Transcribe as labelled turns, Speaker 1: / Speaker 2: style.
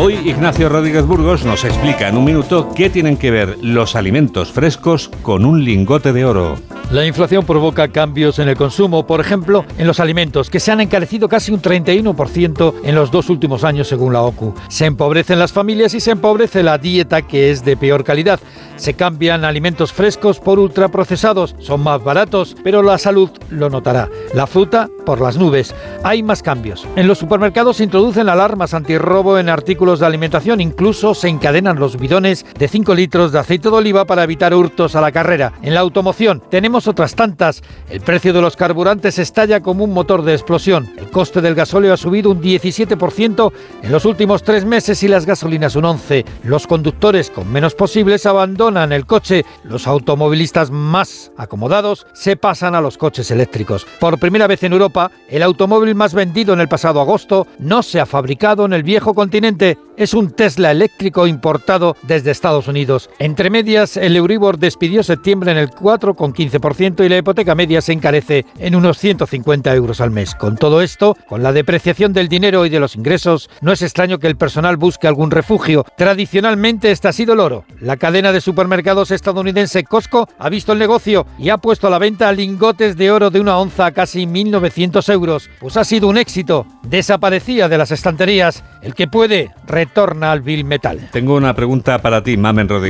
Speaker 1: Hoy Ignacio Rodríguez Burgos nos explica en un minuto qué tienen que ver los alimentos frescos con un lingote de oro.
Speaker 2: La inflación provoca cambios en el consumo, por ejemplo, en los alimentos, que se han encarecido casi un 31% en los dos últimos años según la OCU. Se empobrecen las familias y se empobrece la dieta que es de peor calidad. Se cambian alimentos frescos por ultraprocesados, son más baratos, pero la salud lo notará. La fruta por las nubes. Hay más cambios. En los supermercados se introducen alarmas antirrobo en artículos de alimentación, incluso se encadenan los bidones de 5 litros de aceite de oliva para evitar hurtos a la carrera. En la automoción tenemos otras tantas. El precio de los carburantes estalla como un motor de explosión. El coste del gasóleo ha subido un 17% en los últimos tres meses y las gasolinas un 11%. Los conductores con menos posibles abandonan el coche. Los automovilistas más acomodados se pasan a los coches eléctricos. Por primera vez en Europa, el automóvil más vendido en el pasado agosto no se ha fabricado en el viejo continente. Es un Tesla eléctrico importado desde Estados Unidos. Entre medias, el Euribor despidió septiembre en el 4,15% y la hipoteca media se encarece en unos 150 euros al mes. Con todo esto, con la depreciación del dinero y de los ingresos, no es extraño que el personal busque algún refugio. Tradicionalmente este ha sido el oro. La cadena de supermercados estadounidense Costco ha visto el negocio y ha puesto a la venta lingotes de oro de una onza a casi 1.900 euros. Pues ha sido un éxito. Desaparecía de las estanterías. El que puede retorna al vil metal.
Speaker 1: Tengo una pregunta para ti, Mamen Rodríguez.